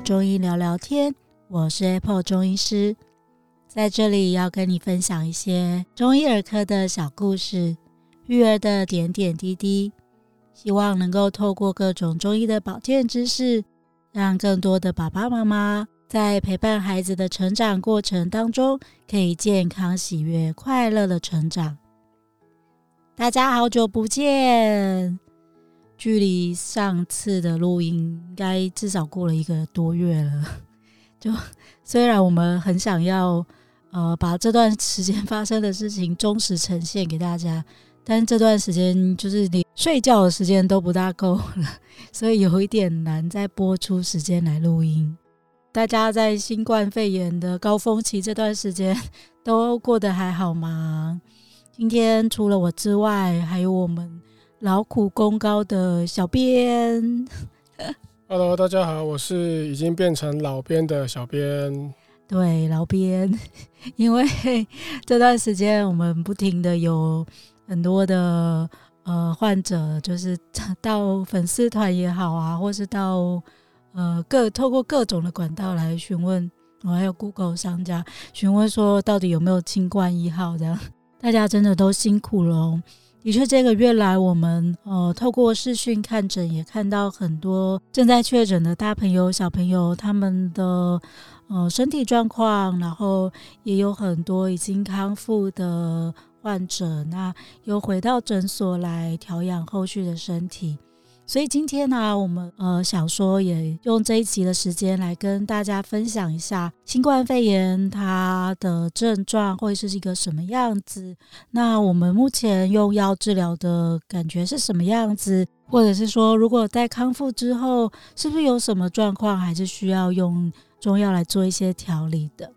中医聊聊天，我是 Apple 中医师，在这里要跟你分享一些中医儿科的小故事，育儿的点点滴滴，希望能够透过各种中医的保健知识，让更多的爸爸妈妈在陪伴孩子的成长过程当中，可以健康、喜悦、快乐的成长。大家好久不见。距离上次的录音，应该至少过了一个多月了。就虽然我们很想要，呃，把这段时间发生的事情忠实呈现给大家，但这段时间就是连睡觉的时间都不大够了，所以有一点难再播出时间来录音。大家在新冠肺炎的高峰期这段时间都过得还好吗？今天除了我之外，还有我们。劳苦功高的小编，Hello，大家好，我是已经变成老编的小编。对，老编，因为这段时间我们不停的有很多的呃患者，就是到粉丝团也好啊，或是到呃各透过各种的管道来询问，我还有 Google 商家询问说到底有没有清冠一号这样，大家真的都辛苦了哦。的确，这个月来，我们呃透过视讯看诊，也看到很多正在确诊的大朋友、小朋友他们的呃身体状况，然后也有很多已经康复的患者，那又回到诊所来调养后续的身体。所以今天呢、我们呃想说也用这一集的时间来跟大家分享一下新冠肺炎它的症状会是一个什么样子。那我们目前用药治疗的感觉是什么样子？或者是说，如果在康复之后，是不是有什么状况，还是需要用中药来做一些调理的？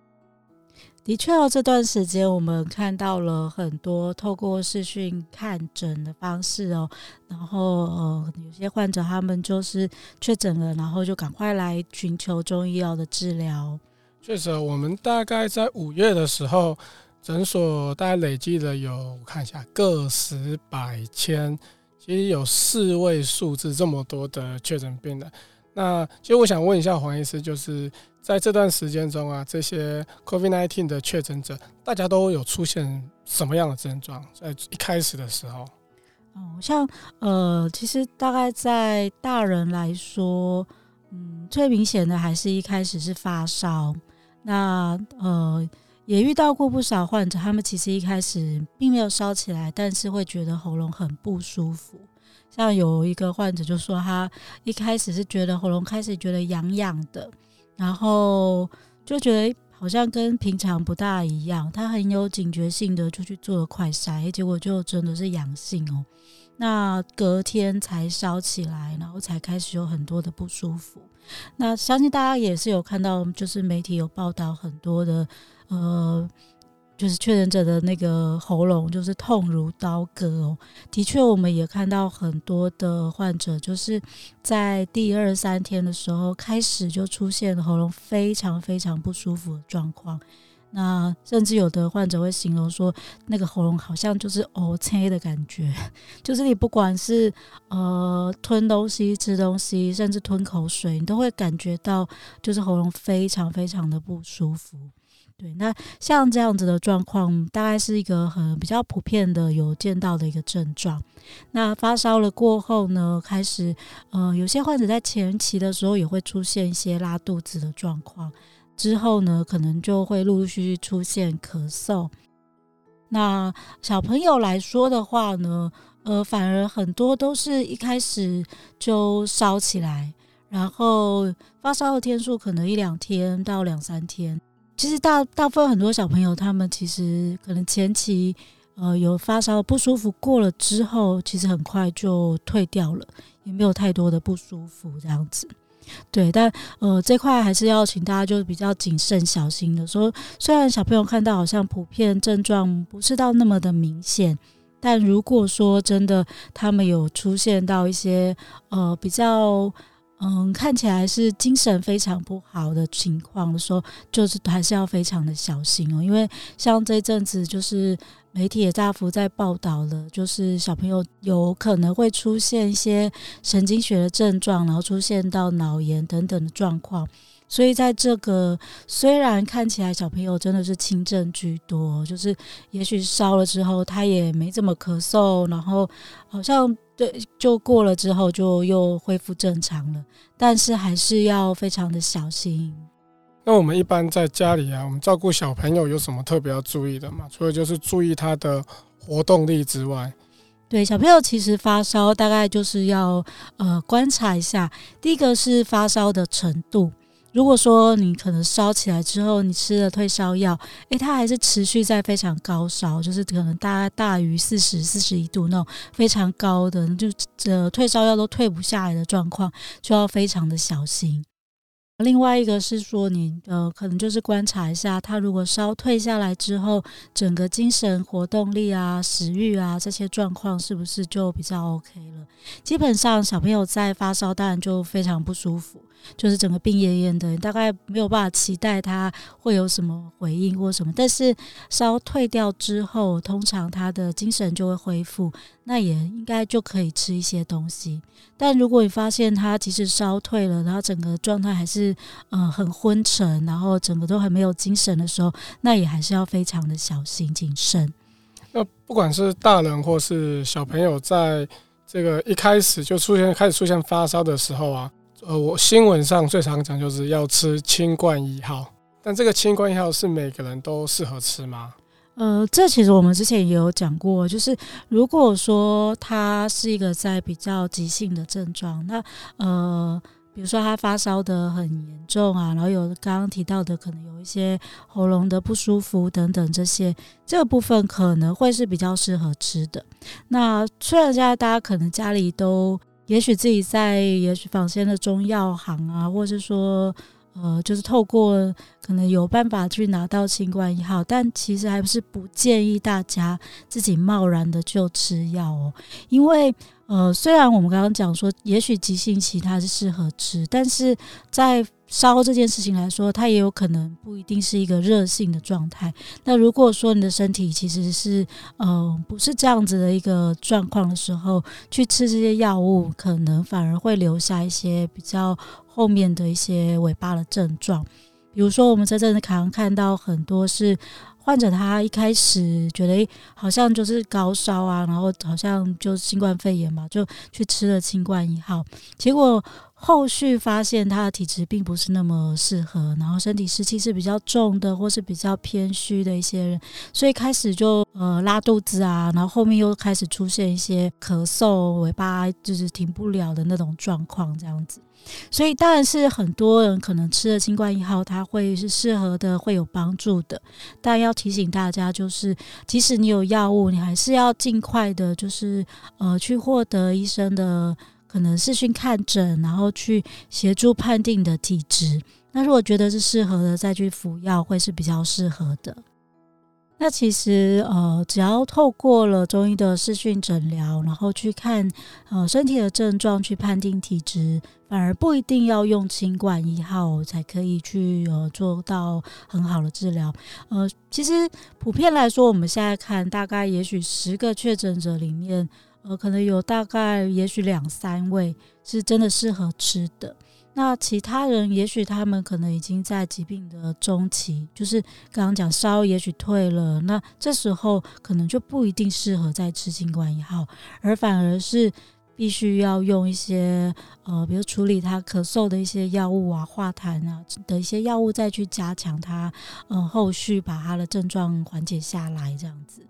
的确哦，这段时间我们看到了很多透过视讯看诊的方式哦，然后呃，有些患者他们就是确诊了，然后就赶快来寻求中医药的治疗。确实，我们大概在五月的时候，诊所大概累计了有我看一下个十百千，其实有四位数字这么多的确诊病人。那其实我想问一下黄医师，就是。在这段时间中啊，这些 COVID-19 的确诊者，大家都有出现什么样的症状？在一开始的时候，哦，像呃，其实大概在大人来说，嗯，最明显的还是一开始是发烧。那呃，也遇到过不少患者，他们其实一开始并没有烧起来，但是会觉得喉咙很不舒服。像有一个患者就说，他一开始是觉得喉咙开始觉得痒痒的。然后就觉得好像跟平常不大一样，他很有警觉性的就去做了快筛，结果就真的是阳性哦。那隔天才烧起来，然后才开始有很多的不舒服。那相信大家也是有看到，就是媒体有报道很多的呃。就是确诊者的那个喉咙就是痛如刀割哦，的确，我们也看到很多的患者，就是在第二三天的时候开始就出现喉咙非常非常不舒服的状况。那甚至有的患者会形容说，那个喉咙好像就是乌青的感觉，就是你不管是呃吞东西、吃东西，甚至吞口水，你都会感觉到就是喉咙非常非常的不舒服。对，那像这样子的状况，大概是一个很比较普遍的有见到的一个症状。那发烧了过后呢，开始呃，有些患者在前期的时候也会出现一些拉肚子的状况，之后呢，可能就会陆陆续续出现咳嗽。那小朋友来说的话呢，呃，反而很多都是一开始就烧起来，然后发烧的天数可能一两天到两三天。其实大大部分很多小朋友，他们其实可能前期呃有发烧不舒服过了之后，其实很快就退掉了，也没有太多的不舒服这样子。对，但呃这块还是要请大家就是比较谨慎小心的说，虽然小朋友看到好像普遍症状不是到那么的明显，但如果说真的他们有出现到一些呃比较。嗯，看起来是精神非常不好的情况的时候，就是还是要非常的小心哦。因为像这阵子，就是媒体也大幅在报道了，就是小朋友有可能会出现一些神经学的症状，然后出现到脑炎等等的状况。所以在这个虽然看起来小朋友真的是轻症居多，就是也许烧了之后他也没怎么咳嗽，然后好像。对，就过了之后就又恢复正常了，但是还是要非常的小心。那我们一般在家里啊，我们照顾小朋友有什么特别要注意的吗？除了就是注意他的活动力之外，对，小朋友其实发烧大概就是要呃观察一下，第一个是发烧的程度。如果说你可能烧起来之后，你吃了退烧药，诶，它还是持续在非常高烧，就是可能大概大于四十、四十一度那种非常高的，就这退烧药都退不下来的状况，就要非常的小心。另外一个是说，你呃，可能就是观察一下，他如果烧退下来之后，整个精神活动力啊、食欲啊这些状况是不是就比较 OK 了？基本上小朋友在发烧，当然就非常不舒服。就是整个病恹恹的，大概没有办法期待他会有什么回应或什么。但是烧退掉之后，通常他的精神就会恢复，那也应该就可以吃一些东西。但如果你发现他其实烧退了，然后整个状态还是嗯很昏沉，然后整个都很没有精神的时候，那也还是要非常的小心谨慎。那不管是大人或是小朋友，在这个一开始就出现开始出现发烧的时候啊。呃，我新闻上最常讲就是要吃清冠一号，但这个清冠一号是每个人都适合吃吗？呃，这其实我们之前也有讲过，就是如果说他是一个在比较急性的症状，那呃，比如说他发烧得很严重啊，然后有刚刚提到的可能有一些喉咙的不舒服等等这些，这个部分可能会是比较适合吃的。那虽然现在大家可能家里都也许自己在，也许坊间的中药行啊，或者是说，呃，就是透过可能有办法去拿到新冠一号，但其实还是不建议大家自己贸然的就吃药哦，因为。呃，虽然我们刚刚讲说，也许急性期它是适合吃，但是在烧这件事情来说，它也有可能不一定是一个热性的状态。那如果说你的身体其实是呃不是这样子的一个状况的时候，去吃这些药物，可能反而会留下一些比较后面的一些尾巴的症状。比如说，我们在这里可能看到很多是。患者他一开始觉得好像就是高烧啊，然后好像就新冠肺炎嘛，就去吃了清冠一号，结果后续发现他的体质并不是那么适合，然后身体湿气是比较重的，或是比较偏虚的一些人，所以开始就呃拉肚子啊，然后后面又开始出现一些咳嗽、尾巴就是停不了的那种状况，这样子。所以当然是很多人可能吃了新冠一号，它会是适合的，会有帮助的。但要提醒大家，就是即使你有药物，你还是要尽快的，就是呃去获得医生的可能视讯看诊，然后去协助判定的体质。那如果觉得是适合的，再去服药会是比较适合的。那其实呃，只要透过了中医的视讯诊疗，然后去看呃身体的症状，去判定体质，反而不一定要用清冠一号才可以去呃做到很好的治疗。呃，其实普遍来说，我们现在看大概也许十个确诊者里面，呃，可能有大概也许两三位是真的适合吃的。那其他人，也许他们可能已经在疾病的中期，就是刚刚讲烧，也许退了，那这时候可能就不一定适合再吃清冠一号，而反而是必须要用一些呃，比如处理他咳嗽的一些药物啊、化痰啊的一些药物，再去加强他，呃，后续把他的症状缓解下来，这样子。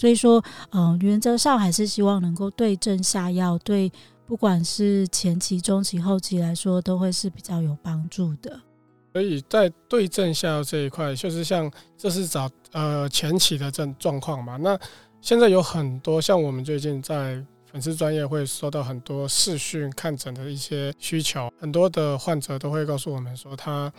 所以说，嗯、原则上还是希望能够对症下药，对。不管是前期、中期、后期来说，都会是比较有帮助的。所以在对症下药这一块，就是像这是找呃前期的症状况嘛。那现在有很多像我们最近在粉丝专业会收到很多视讯看诊的一些需求，很多的患者都会告诉我们说他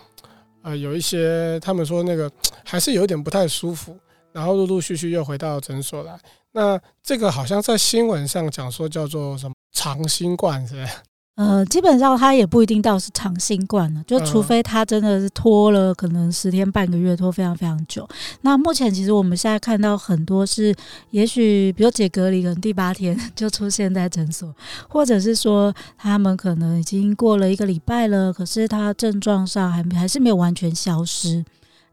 呃有一些他们说那个还是有点不太舒服，然后陆陆续续又回到诊所来。那这个好像在新闻上讲说叫做什么？长新冠是吧？呃，基本上他也不一定到是长新冠了，就除非他真的是拖了可能十天半个月，拖非常非常久。那目前其实我们现在看到很多是，也许比如解隔离，可能第八天 就出现在诊所，或者是说他们可能已经过了一个礼拜了，可是他症状上还还是没有完全消失，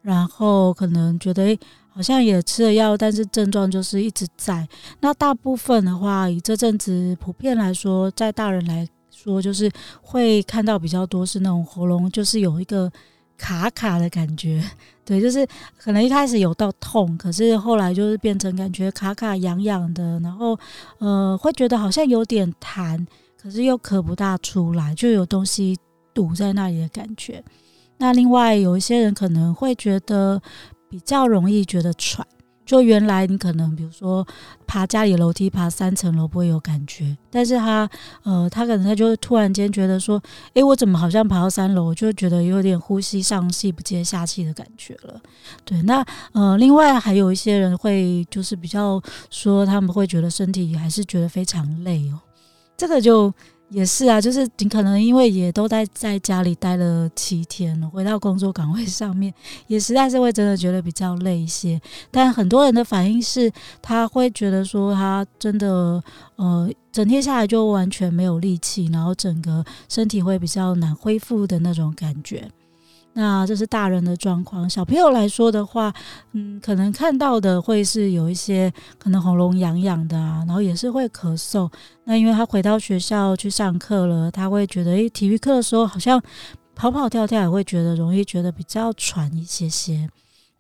然后可能觉得诶好像也吃了药，但是症状就是一直在。那大部分的话，以这阵子普遍来说，在大人来。说就是会看到比较多是那种喉咙就是有一个卡卡的感觉，对，就是可能一开始有到痛，可是后来就是变成感觉卡卡痒痒的，然后呃会觉得好像有点痰，可是又咳不大出来，就有东西堵在那里的感觉。那另外有一些人可能会觉得比较容易觉得喘。就原来你可能比如说爬家里楼梯爬三层楼不会有感觉，但是他呃他可能他就突然间觉得说，诶，我怎么好像爬到三楼，就觉得有点呼吸上气不接下气的感觉了。对，那呃另外还有一些人会就是比较说他们会觉得身体还是觉得非常累哦，这个就。也是啊，就是你可能因为也都在在家里待了七天了，回到工作岗位上面，也实在是会真的觉得比较累一些。但很多人的反应是，他会觉得说他真的呃，整天下来就完全没有力气，然后整个身体会比较难恢复的那种感觉。那这是大人的状况，小朋友来说的话，嗯，可能看到的会是有一些可能喉咙痒痒的啊，然后也是会咳嗽。那因为他回到学校去上课了，他会觉得，诶，体育课的时候好像跑跑跳跳也会觉得容易觉得比较喘一些些。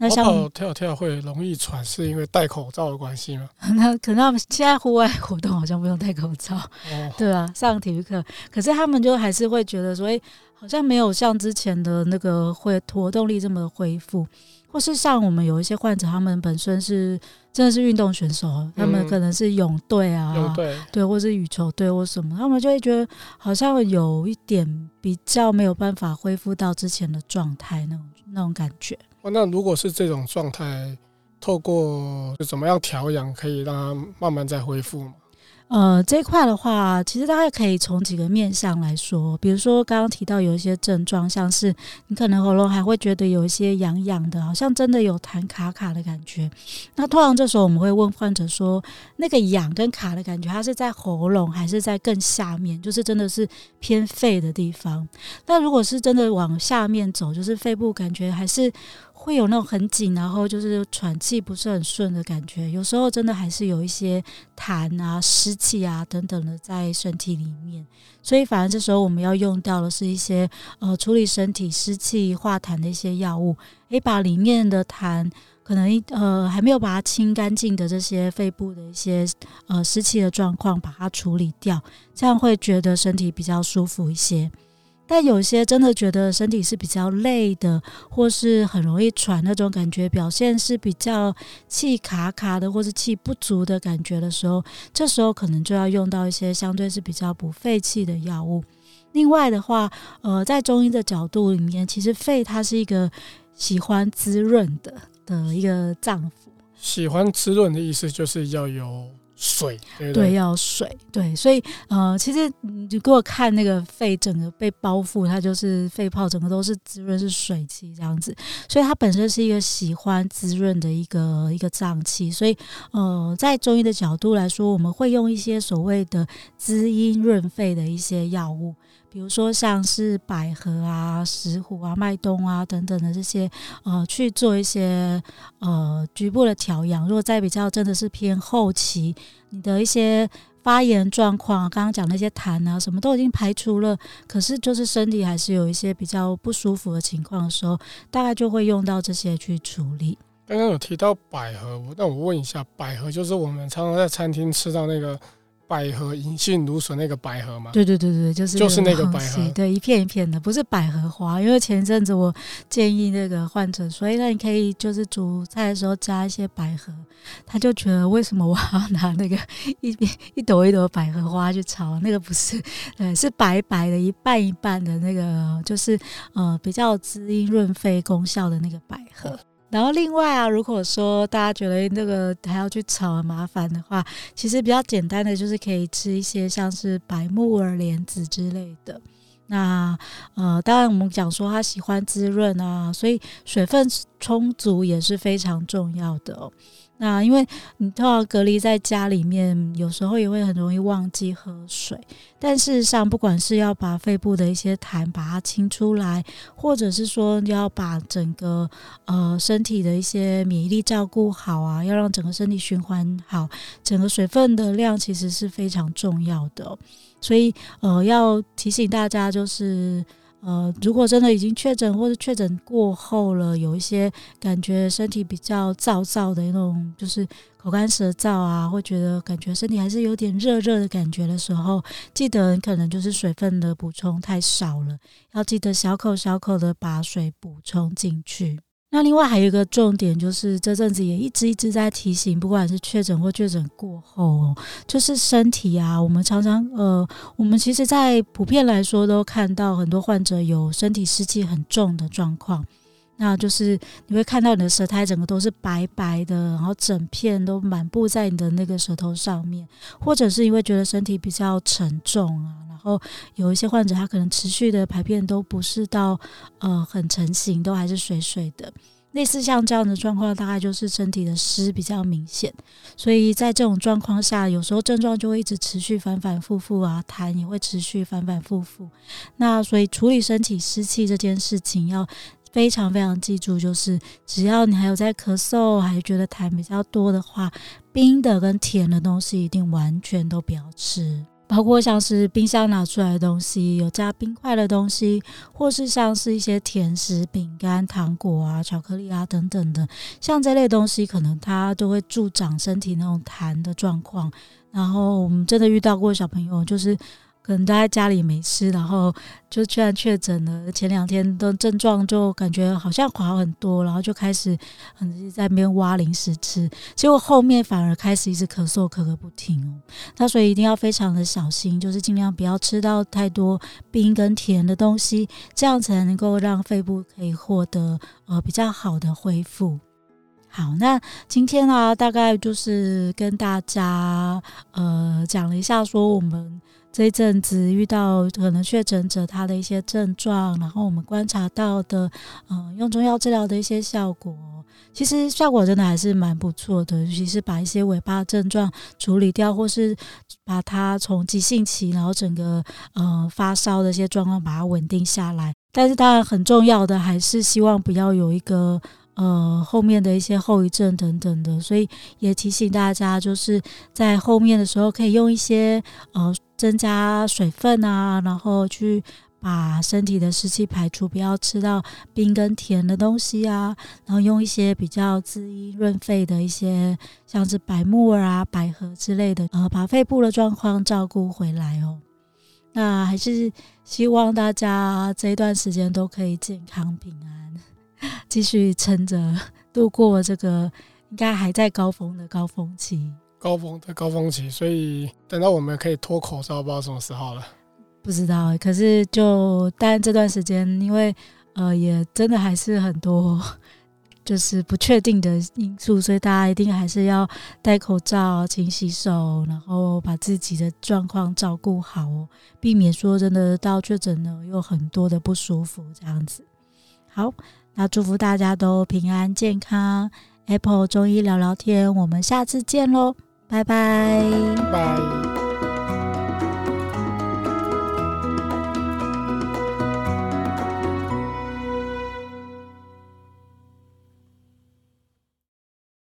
那像跑跑跳跳会容易喘，是因为戴口罩的关系吗？那可能他们现在户外活动好像不用戴口罩，哦、对啊，上体育课，可是他们就还是会觉得说，诶。好像没有像之前的那个会活动力这么恢复，或是像我们有一些患者，他们本身是真的是运动选手，嗯、他们可能是泳队啊，对，或是羽球队或什么，他们就会觉得好像有一点比较没有办法恢复到之前的状态那种那种感觉。那如果是这种状态，透过就怎么样调养，可以让他慢慢再恢复吗？呃，这一块的话，其实大概可以从几个面向来说，比如说刚刚提到有一些症状，像是你可能喉咙还会觉得有一些痒痒的，好像真的有痰卡卡的感觉。那通常这时候我们会问患者说，那个痒跟卡的感觉，它是在喉咙还是在更下面？就是真的是偏肺的地方。那如果是真的往下面走，就是肺部感觉还是。会有那种很紧，然后就是喘气不是很顺的感觉。有时候真的还是有一些痰啊、湿气啊等等的在身体里面，所以反而这时候我们要用到的是一些呃处理身体湿气化痰的一些药物，诶，把里面的痰可能呃还没有把它清干净的这些肺部的一些呃湿气的状况把它处理掉，这样会觉得身体比较舒服一些。但有些真的觉得身体是比较累的，或是很容易喘那种感觉，表现是比较气卡卡的，或是气不足的感觉的时候，这时候可能就要用到一些相对是比较补肺气的药物。另外的话，呃，在中医的角度里面，其实肺它是一个喜欢滋润的的一个脏腑。喜欢滋润的意思就是要有。水对，对，对，要水对，所以呃，其实你给我看那个肺整个被包覆，它就是肺泡，整个都是滋润，是水气这样子，所以它本身是一个喜欢滋润的一个一个脏器，所以呃，在中医的角度来说，我们会用一些所谓的滋阴润肺的一些药物。比如说像是百合啊、石斛啊、麦冬啊等等的这些，呃，去做一些呃局部的调养。如果在比较真的是偏后期，你的一些发炎状况，刚刚讲那些痰啊，什么都已经排除了，可是就是身体还是有一些比较不舒服的情况的时候，大概就会用到这些去处理。刚刚有提到百合，那我问一下，百合就是我们常常在餐厅吃到那个。百合银杏芦笋那个百合吗？对对对对，就是就是那个百合，对，一片一片的，不是百合花。因为前一阵子我建议那个患者，所以那你可以就是煮菜的时候加一些百合，他就觉得为什么我要拿那个一一朵一朵百合花去炒？那个不是，呃，是白白的，一半一半的那个，就是呃比较滋阴润肺功效的那个百合。然后另外啊，如果说大家觉得那个还要去炒很麻烦的话，其实比较简单的就是可以吃一些像是白木耳、莲子之类的。那呃，当然我们讲说它喜欢滋润啊，所以水分充足也是非常重要的。那因为你通常隔离在家里面，有时候也会很容易忘记喝水。但事实上，不管是要把肺部的一些痰把它清出来，或者是说要把整个呃身体的一些免疫力照顾好啊，要让整个身体循环好，整个水分的量其实是非常重要的。所以呃，要提醒大家就是。呃，如果真的已经确诊或者确诊过后了，有一些感觉身体比较燥燥的那种，就是口干舌燥啊，会觉得感觉身体还是有点热热的感觉的时候，记得可能就是水分的补充太少了，要记得小口小口的把水补充进去。那另外还有一个重点，就是这阵子也一直一直在提醒，不管是确诊或确诊过后，就是身体啊，我们常常呃，我们其实，在普遍来说都看到很多患者有身体湿气很重的状况。那就是你会看到你的舌苔整个都是白白的，然后整片都满布在你的那个舌头上面，或者是因为觉得身体比较沉重啊，然后有一些患者他可能持续的排便都不是到呃很成型，都还是水水的，类似像这样的状况，大概就是身体的湿比较明显，所以在这种状况下，有时候症状就会一直持续反反复复啊，痰也会持续反反复复。那所以处理身体湿气这件事情要。非常非常记住，就是只要你还有在咳嗽，还觉得痰比较多的话，冰的跟甜的东西一定完全都不要吃，包括像是冰箱拿出来的东西，有加冰块的东西，或是像是一些甜食、饼干、糖果啊、巧克力啊等等的，像这类东西，可能它都会助长身体那种痰的状况。然后我们真的遇到过小朋友，就是。可能待在家里没吃，然后就居然确诊了。前两天的症状就感觉好像好很多，然后就开始很在那边挖零食吃，结果后面反而开始一直咳嗽，咳个不停哦。那所以一定要非常的小心，就是尽量不要吃到太多冰跟甜的东西，这样才能够让肺部可以获得呃比较好的恢复。好，那今天呢、啊，大概就是跟大家呃讲了一下，说我们。这一阵子遇到可能确诊者他的一些症状，然后我们观察到的，嗯，用中药治疗的一些效果，其实效果真的还是蛮不错的，尤其是把一些尾巴症状处理掉，或是把它从急性期，然后整个呃发烧的一些状况把它稳定下来。但是当然很重要的还是希望不要有一个。呃，后面的一些后遗症等等的，所以也提醒大家，就是在后面的时候可以用一些呃增加水分啊，然后去把身体的湿气排出，不要吃到冰跟甜的东西啊，然后用一些比较滋阴润肺的一些，像是白木耳啊、百合之类的，呃，把肺部的状况照顾回来哦。那还是希望大家这一段时间都可以健康平安。继续撑着度过这个 应该还在高峰的高峰期，高峰的高峰期，所以等到我们可以脱口罩，不知道什么时候了。不知道，可是就但这段时间，因为呃也真的还是很多 就是不确定的因素，所以大家一定还是要戴口罩、勤洗手，然后把自己的状况照顾好哦，避免说真的到确诊了有很多的不舒服这样子。好。那祝福大家都平安健康。Apple 中医聊聊天，我们下次见喽，拜拜。拜。